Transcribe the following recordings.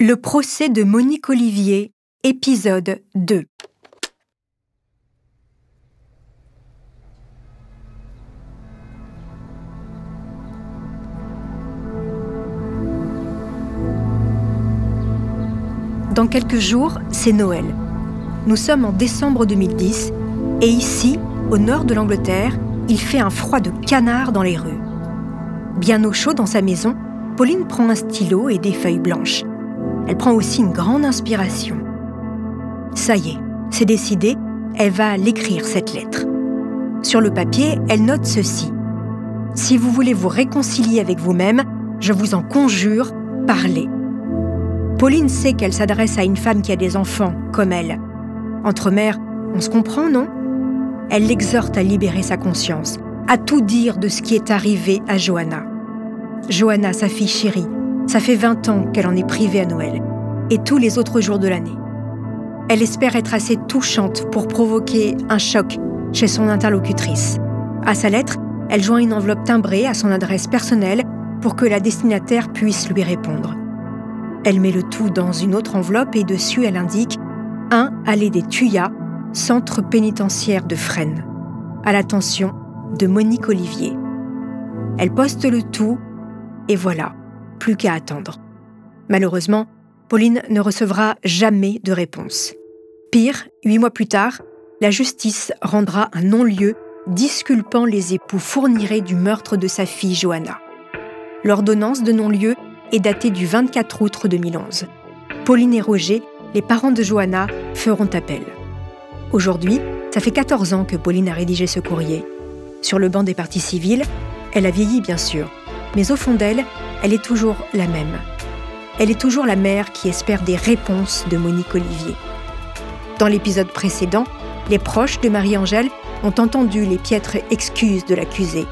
Le procès de Monique Olivier, épisode 2. Dans quelques jours, c'est Noël. Nous sommes en décembre 2010 et ici, au nord de l'Angleterre, il fait un froid de canard dans les rues. Bien au chaud dans sa maison, Pauline prend un stylo et des feuilles blanches. Elle prend aussi une grande inspiration. Ça y est, c'est décidé, elle va l'écrire cette lettre. Sur le papier, elle note ceci. Si vous voulez vous réconcilier avec vous-même, je vous en conjure, parlez. Pauline sait qu'elle s'adresse à une femme qui a des enfants, comme elle. Entre mères, on se comprend, non? Elle l'exhorte à libérer sa conscience, à tout dire de ce qui est arrivé à Johanna. Johanna, sa fille chérie, ça fait 20 ans qu'elle en est privée à Noël, et tous les autres jours de l'année. Elle espère être assez touchante pour provoquer un choc chez son interlocutrice. À sa lettre, elle joint une enveloppe timbrée à son adresse personnelle pour que la destinataire puisse lui répondre. Elle met le tout dans une autre enveloppe et dessus elle indique 1 Allée des Tuyas, centre pénitentiaire de Fresnes, à l'attention de Monique Olivier. Elle poste le tout et voilà, plus qu'à attendre. Malheureusement, Pauline ne recevra jamais de réponse. Pire, huit mois plus tard, la justice rendra un non-lieu disculpant les époux fournirés du meurtre de sa fille Johanna. L'ordonnance de non-lieu est datée du 24 août 2011. Pauline et Roger, les parents de Johanna, feront appel. Aujourd'hui, ça fait 14 ans que Pauline a rédigé ce courrier. Sur le banc des partis civils, elle a vieilli bien sûr, mais au fond d'elle, elle est toujours la même. Elle est toujours la mère qui espère des réponses de Monique Olivier. Dans l'épisode précédent, les proches de Marie-Angèle ont entendu les piètres excuses de l'accusée.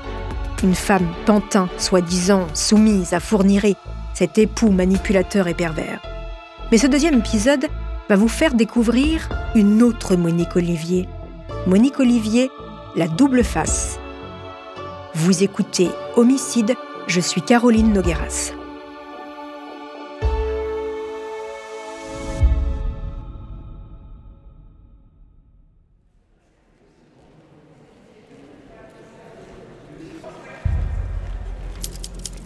Une femme pantin, soi-disant soumise à fournirer cet époux manipulateur et pervers. Mais ce deuxième épisode va vous faire découvrir une autre Monique Olivier. Monique Olivier, la double face. Vous écoutez Homicide, je suis Caroline Nogueras.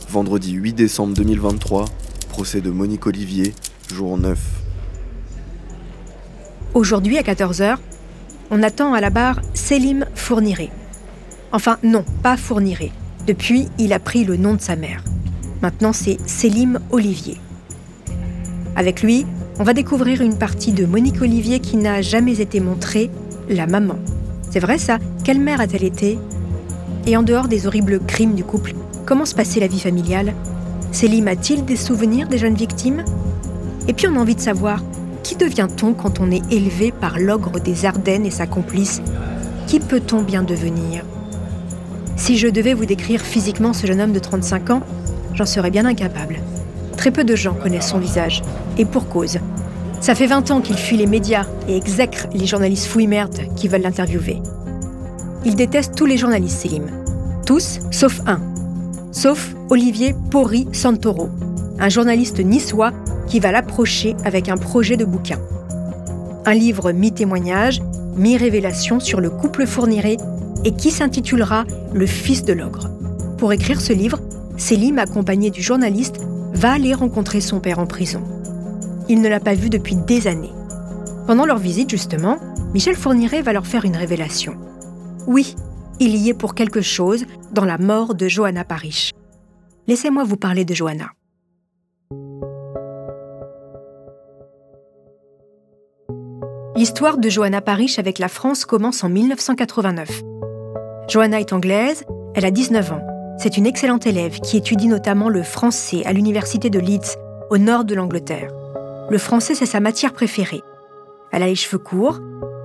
Vendredi 8 décembre 2023, procès de Monique Olivier, jour 9. Aujourd'hui à 14h, on attend à la barre Selim Fourniré. Enfin non, pas Fourniré. Depuis, il a pris le nom de sa mère. Maintenant, c'est Selim Olivier. Avec lui, on va découvrir une partie de Monique Olivier qui n'a jamais été montrée, la maman. C'est vrai ça? Quelle mère a-t-elle été? Et en dehors des horribles crimes du couple, Comment se passait la vie familiale? Célim a-t-il des souvenirs des jeunes victimes? Et puis on a envie de savoir, qui devient-on quand on est élevé par l'ogre des Ardennes et sa complice? Qui peut-on bien devenir? Si je devais vous décrire physiquement ce jeune homme de 35 ans, j'en serais bien incapable. Très peu de gens connaissent son visage, et pour cause. Ça fait 20 ans qu'il fuit les médias et exècre les journalistes fouilles-merdes qui veulent l'interviewer. Il déteste tous les journalistes, Célim. Tous, sauf un, sauf Olivier Pori Santoro, un journaliste niçois qui va l'approcher avec un projet de bouquin. Un livre mi-témoignage, mi-révélation sur le couple fourniré et qui s'intitulera Le fils de l'ogre. Pour écrire ce livre, Célim, accompagné du journaliste, va aller rencontrer son père en prison. Il ne l'a pas vu depuis des années. Pendant leur visite, justement, Michel Fourniret va leur faire une révélation. Oui, il y est pour quelque chose dans la mort de Johanna Parrish. Laissez-moi vous parler de Johanna. L'histoire de Johanna Parrish avec la France commence en 1989. Johanna est anglaise, elle a 19 ans. C'est une excellente élève qui étudie notamment le français à l'université de Leeds, au nord de l'Angleterre. Le français, c'est sa matière préférée. Elle a les cheveux courts,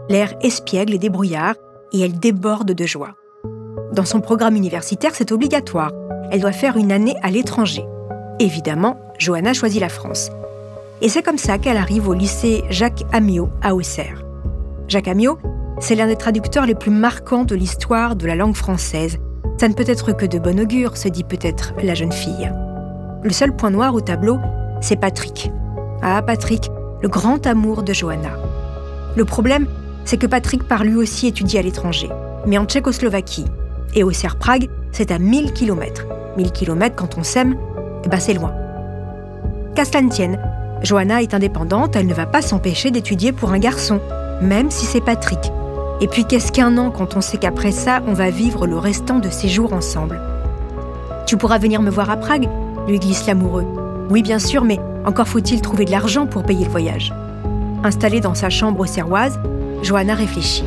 l'air espiègle et débrouillard, et elle déborde de joie. Dans son programme universitaire, c'est obligatoire. Elle doit faire une année à l'étranger. Évidemment, Johanna choisit la France. Et c'est comme ça qu'elle arrive au lycée Jacques Amiot à Auxerre. Jacques Amiot, c'est l'un des traducteurs les plus marquants de l'histoire de la langue française. Ça ne peut être que de bon augure, se dit peut-être la jeune fille. Le seul point noir au tableau, c'est Patrick. Ah, Patrick, le grand amour de Johanna. Le problème, c'est que Patrick part lui aussi étudier à l'étranger, mais en Tchécoslovaquie. Et au Serre Prague, c'est à 1000 km. 1000 km quand on s'aime, eh ben c'est loin. Qu'à cela tienne, Johanna est indépendante, elle ne va pas s'empêcher d'étudier pour un garçon, même si c'est Patrick. Et puis qu'est-ce qu'un an quand on sait qu'après ça, on va vivre le restant de ses jours ensemble? Tu pourras venir me voir à Prague lui glisse l'amoureux. Oui, bien sûr, mais encore faut-il trouver de l'argent pour payer le voyage. Installée dans sa chambre serroise, Johanna réfléchit.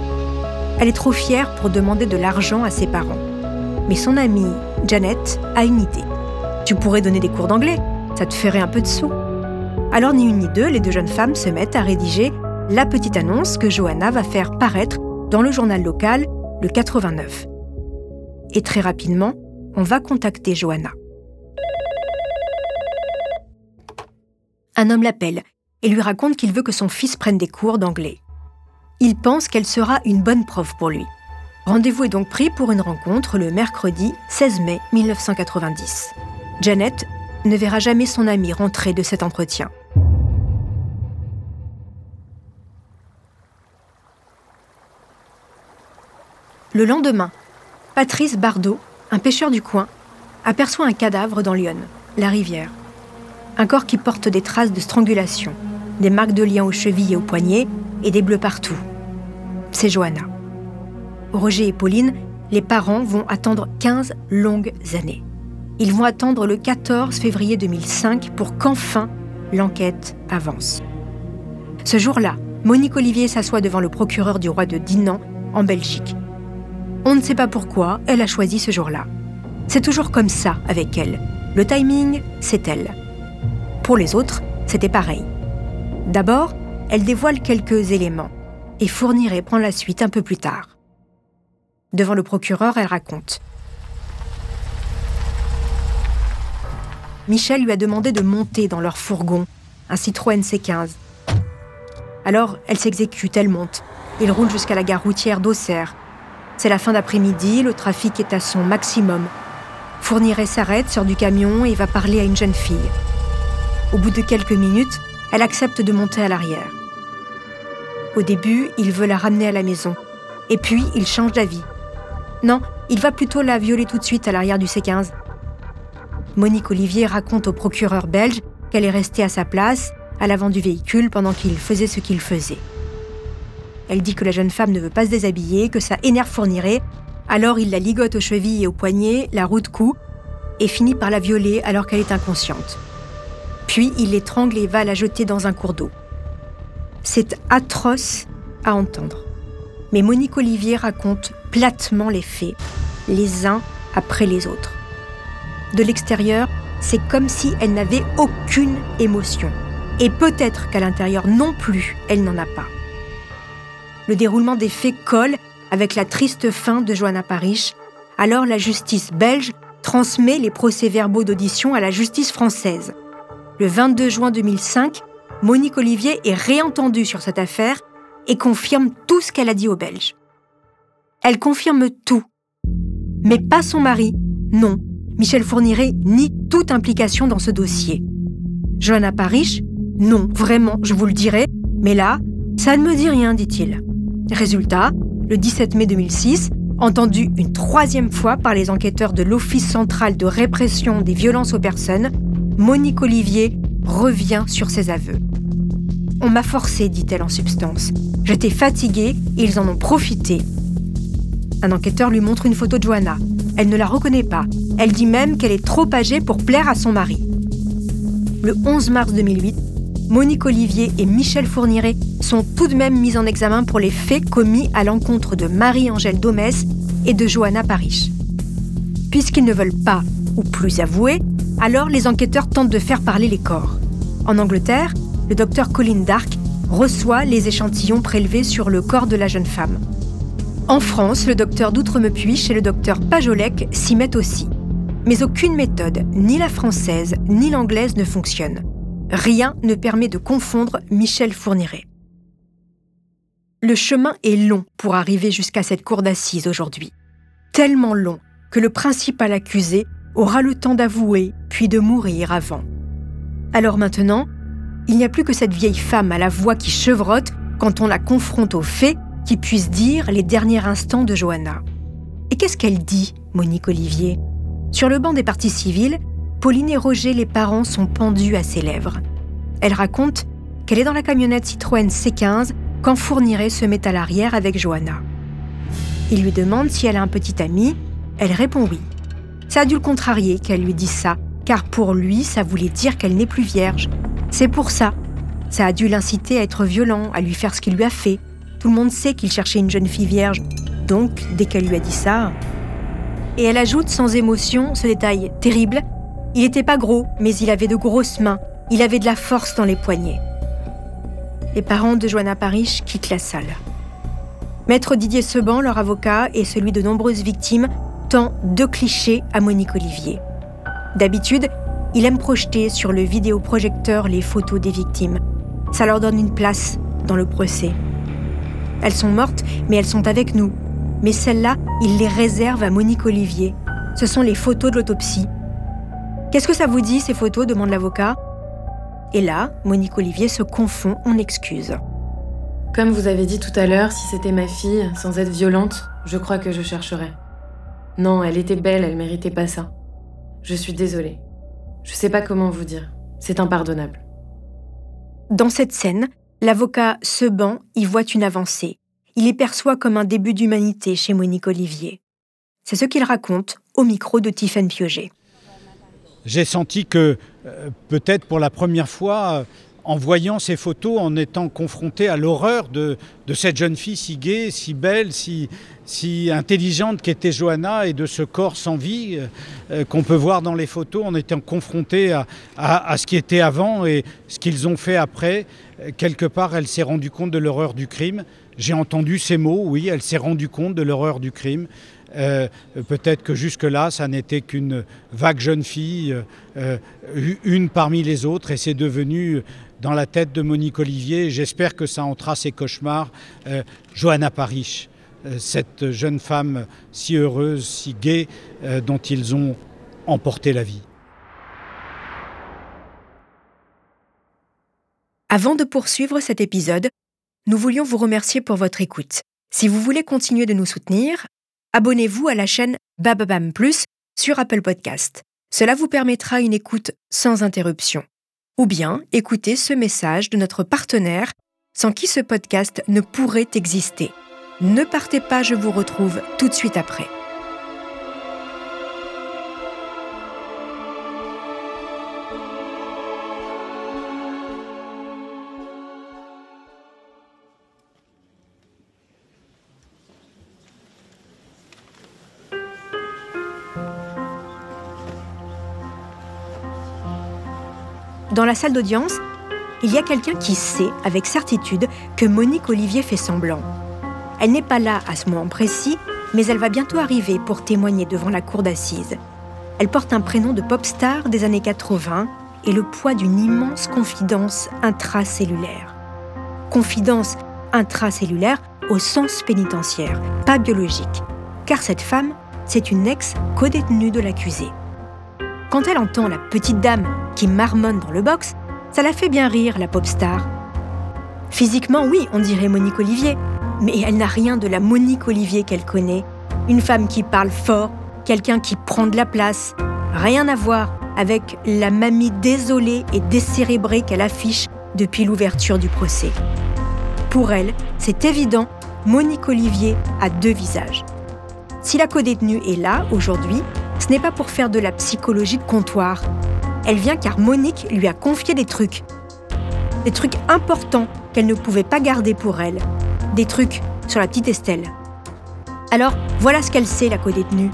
Elle est trop fière pour demander de l'argent à ses parents. Mais son amie, Janet, a une idée. Tu pourrais donner des cours d'anglais, ça te ferait un peu de sous. Alors ni une ni deux, les deux jeunes femmes se mettent à rédiger la petite annonce que Johanna va faire paraître dans le journal local, le 89. Et très rapidement, on va contacter Johanna. Un homme l'appelle et lui raconte qu'il veut que son fils prenne des cours d'anglais. Il pense qu'elle sera une bonne prof pour lui. Rendez-vous est donc pris pour une rencontre le mercredi 16 mai 1990. Janet ne verra jamais son ami rentrer de cet entretien. Le lendemain, Patrice Bardot, un pêcheur du coin, aperçoit un cadavre dans l'Yonne, la rivière. Un corps qui porte des traces de strangulation, des marques de liens aux chevilles et aux poignets et des bleus partout. C'est Johanna. Roger et Pauline, les parents vont attendre 15 longues années. Ils vont attendre le 14 février 2005 pour qu'enfin l'enquête avance. Ce jour-là, Monique Olivier s'assoit devant le procureur du roi de Dinan, en Belgique. On ne sait pas pourquoi elle a choisi ce jour-là. C'est toujours comme ça avec elle. Le timing, c'est elle. Pour les autres, c'était pareil. D'abord, elle dévoile quelques éléments et fournirait prend la suite un peu plus tard. Devant le procureur, elle raconte. Michel lui a demandé de monter dans leur fourgon, un Citroën C15. Alors, elle s'exécute, elle monte. Il roule jusqu'à la gare routière d'Auxerre. C'est la fin d'après-midi, le trafic est à son maximum. Fourniret s'arrête, sort du camion et va parler à une jeune fille. Au bout de quelques minutes, elle accepte de monter à l'arrière. Au début, il veut la ramener à la maison. Et puis, il change d'avis. Non, il va plutôt la violer tout de suite à l'arrière du C15. Monique Olivier raconte au procureur belge qu'elle est restée à sa place, à l'avant du véhicule, pendant qu'il faisait ce qu'il faisait. Elle dit que la jeune femme ne veut pas se déshabiller, que ça énerve Fourniret, alors il la ligote aux chevilles et aux poignets, la roue de cou, et finit par la violer alors qu'elle est inconsciente. Puis il l'étrangle et va la jeter dans un cours d'eau. C'est atroce à entendre. Mais Monique Olivier raconte platement les faits, les uns après les autres. De l'extérieur, c'est comme si elle n'avait aucune émotion. Et peut-être qu'à l'intérieur non plus, elle n'en a pas. Le déroulement des faits colle avec la triste fin de Johanna Parish. Alors la justice belge transmet les procès-verbaux d'audition à la justice française. Le 22 juin 2005, Monique Olivier est réentendue sur cette affaire et confirme tout ce qu'elle a dit aux Belges. Elle confirme tout. Mais pas son mari, non, Michel Fourniret nie toute implication dans ce dossier. Johanna Parish Non, vraiment, je vous le dirai, mais là, ça ne me dit rien, dit-il. Résultat, le 17 mai 2006, entendu une troisième fois par les enquêteurs de l'Office central de répression des violences aux personnes, Monique Olivier revient sur ses aveux. On m'a forcé, dit-elle en substance. J'étais fatiguée et ils en ont profité. Un enquêteur lui montre une photo de Johanna. Elle ne la reconnaît pas. Elle dit même qu'elle est trop âgée pour plaire à son mari. Le 11 mars 2008, Monique Olivier et Michel Fourniret sont tout de même mis en examen pour les faits commis à l'encontre de Marie-Angèle Domès et de Johanna Parish. Puisqu'ils ne veulent pas ou plus avouer, alors les enquêteurs tentent de faire parler les corps. En Angleterre, le docteur Colin Dark reçoit les échantillons prélevés sur le corps de la jeune femme. En France, le docteur d'Outremepuich et le docteur Pajolec s'y mettent aussi. Mais aucune méthode, ni la française ni l'anglaise, ne fonctionne. Rien ne permet de confondre Michel Fourniret. Le chemin est long pour arriver jusqu'à cette cour d'assises aujourd'hui. Tellement long que le principal accusé aura le temps d'avouer puis de mourir avant. Alors maintenant, Il n'y a plus que cette vieille femme à la voix qui chevrotte quand on la confronte aux faits qui puissent dire les derniers instants de Johanna. Et qu'est-ce qu'elle dit, Monique Olivier? Sur le banc des parties civiles, Pauline et Roger, les parents, sont pendus à ses lèvres. Elle raconte qu'elle est dans la camionnette Citroën C15 quand Fourniret se met à l'arrière avec Johanna. Il lui demande si elle a un petit ami. Elle répond oui. Ça a dû le contrarier qu'elle lui dise ça, car pour lui, ça voulait dire qu'elle n'est plus vierge. C'est pour ça. Ça a dû l'inciter à être violent, à lui faire ce qu'il lui a fait. Tout le monde sait qu'il cherchait une jeune fille vierge. Donc, dès qu'elle lui a dit ça... Et elle ajoute sans émotion ce détail terrible. Il n'était pas gros, mais il avait de grosses mains. Il avait de la force dans les poignets. Les parents de Joanna Parrish quittent la salle. Maître Didier Seban, leur avocat, et celui de nombreuses victimes, tend deux clichés à Monique Olivier. D'habitude, il aime projeter sur le vidéoprojecteur les photos des victimes. Ça leur donne une place dans le procès. Elles sont mortes, mais elles sont avec nous. Mais celles-là, il les réserve à Monique Olivier. Ce sont les photos de l'autopsie. Qu'est-ce que ça vous dit, ces photos demande l'avocat. Et là, Monique Olivier se confond en excuses. Comme vous avez dit tout à l'heure, si c'était ma fille, sans être violente, je crois que je chercherais. Non, elle était belle, elle méritait pas ça. Je suis désolée. Je sais pas comment vous dire. C'est impardonnable. Dans cette scène, l'avocat Seban y voit une avancée. Il y perçoit comme un début d'humanité chez Monique Olivier. C'est ce qu'il raconte au micro de Tiffaine Piauget. J'ai senti que euh, peut-être pour la première fois, en voyant ces photos, en étant confronté à l'horreur de, cette jeune fille si gaie, si belle, si, si intelligente qu'était Johanna et de ce corps sans vie euh, qu'on peut voir dans les photos, en étant confronté à, ce qui était avant et ce qu'ils ont fait après. Quelque part, elle s'est rendue compte de l'horreur du crime. J'ai entendu ces mots, oui, elle s'est rendue compte de l'horreur du crime. Euh, peut-être que jusque-là, ça n'était qu'une vague jeune fille, euh, une parmi les autres, et c'est devenu dans la tête de Monique Olivier. J'espère que ça entra ses cauchemars. Euh, Johanna euh, cette jeune femme si heureuse, si gaie, euh, dont ils ont emporté la vie. Avant de poursuivre cet épisode, nous voulions vous remercier pour votre écoute. Si vous voulez continuer de nous soutenir, abonnez-vous à la chaîne Bababam Plus sur Apple Podcast. Cela vous permettra une écoute sans interruption ou bien écouter ce message de notre partenaire sans qui ce podcast ne pourrait exister. Ne partez pas, je vous retrouve tout de suite après. Dans la salle d'audience, il y a quelqu'un qui sait avec certitude que Monique Olivier fait semblant. Elle n'est pas là à ce moment précis, mais elle va bientôt arriver pour témoigner devant la cour d'assises. Elle porte un prénom de pop star des années 80 et le poids d'une immense confidence intracellulaire. Confidence intracellulaire au sens pénitentiaire, pas biologique, car cette femme, c'est une ex-codétenue de l'accusé. Quand elle entend la petite dame qui marmonne dans le box, ça la fait bien rire, la pop star. Physiquement, oui, on dirait Monique Olivier, mais elle n'a rien de la Monique Olivier qu'elle connaît. Une femme qui parle fort, quelqu'un qui prend de la place. Rien à voir avec la mamie désolée et décérébrée qu'elle affiche depuis l'ouverture du procès. Pour elle, c'est évident, Monique Olivier a deux visages. Si la co-détenue est là aujourd'hui, ce n'est pas pour faire de la psychologie de comptoir. Elle vient car Monique lui a confié des trucs. Des trucs importants qu'elle ne pouvait pas garder pour elle. Des trucs sur la petite Estelle. Alors, voilà ce qu'elle sait, la co-détenue.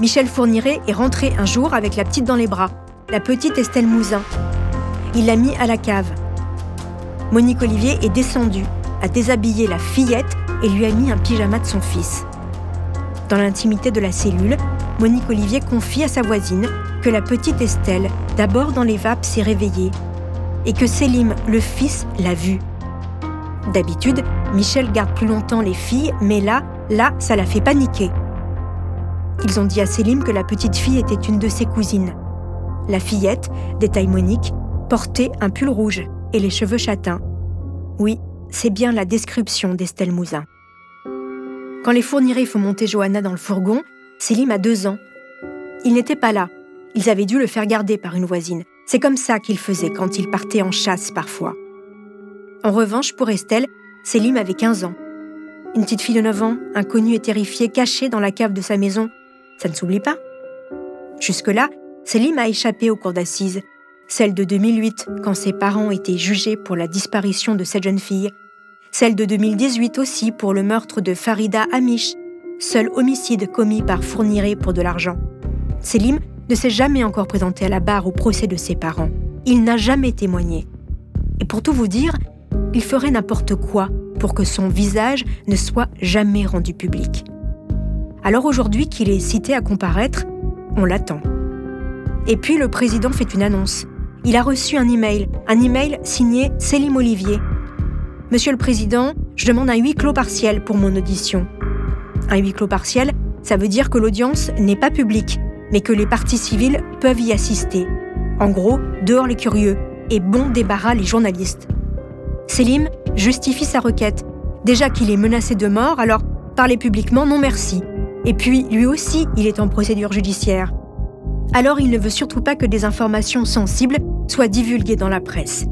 Michel Fourniret est rentré un jour avec la petite dans les bras, la petite Estelle Mouzin. Il l'a mis à la cave. Monique Olivier est descendue, a déshabillé la fillette et lui a mis un pyjama de son fils. Dans l'intimité de la cellule, Monique Olivier confie à sa voisine que la petite Estelle, d'abord dans les vapes, s'est réveillée et que Sélim, le fils, l'a vue. D'habitude, Michel garde plus longtemps les filles, mais là, là, ça l'a fait paniquer. Ils ont dit à Sélim que la petite fille était une de ses cousines. La fillette, détaille Monique, portait un pull rouge et les cheveux châtains. Oui, c'est bien la description d'Estelle Mouzin. Quand les fournirés font monter Johanna dans le fourgon, Célim a deux ans. Il n'était pas là. Ils avaient dû le faire garder par une voisine. C'est comme ça qu'il faisait quand il partait en chasse parfois. En revanche, pour Estelle, Célim avait 15 ans. Une petite fille de 9 ans, inconnue et terrifiée, cachée dans la cave de sa maison, ça ne s'oublie pas. Jusque-là, Célim a échappé aux cours d'assises, celle de 2008, quand ses parents étaient jugés pour la disparition de cette jeune fille, celle de 2018 aussi pour le meurtre de Farida Amish, seul homicide commis par Fourniré pour de l'argent. Selim ne s'est jamais encore présenté à la barre au procès de ses parents. Il n'a jamais témoigné. Et pour tout vous dire, il ferait n'importe quoi pour que son visage ne soit jamais rendu public. Alors aujourd'hui qu'il est cité à comparaître, on l'attend. Et puis le président fait une annonce. Il a reçu un email, un email signé Célim Olivier. Monsieur le Président, je demande un huis clos partiel pour mon audition. Un huis clos partiel, ça veut dire que l'audience n'est pas publique, mais que les parties civiles peuvent y assister. En gros, dehors les curieux et bon débarras les journalistes. Selim justifie sa requête. Déjà qu'il est menacé de mort, alors parler publiquement, non merci. Et puis, lui aussi, il est en procédure judiciaire. Alors il ne veut surtout pas que des informations sensibles soient divulguées dans la presse.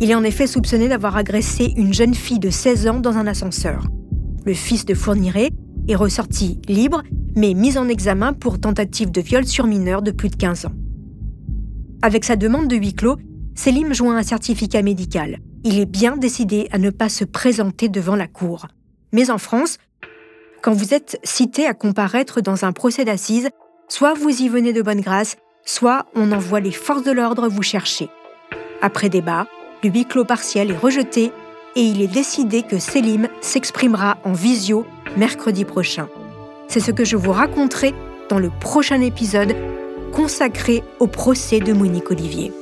Il est en effet soupçonné d'avoir agressé une jeune fille de 16 ans dans un ascenseur. Le fils de Fourniret est ressorti libre, mais mis en examen pour tentative de viol sur mineur de plus de 15 ans. Avec sa demande de huis clos, Selim joint un certificat médical il est bien décidé à ne pas se présenter devant la cour. Mais en France, quand vous êtes cité à comparaître dans un procès d'assises, soit vous y venez de bonne grâce, soit on envoie les forces de l'ordre vous chercher. Après débat, le huis clos partiel est rejeté et il est décidé que Selim s'exprimera en visio mercredi prochain. C'est ce que je vous raconterai dans le prochain épisode consacré au procès de Monique Olivier.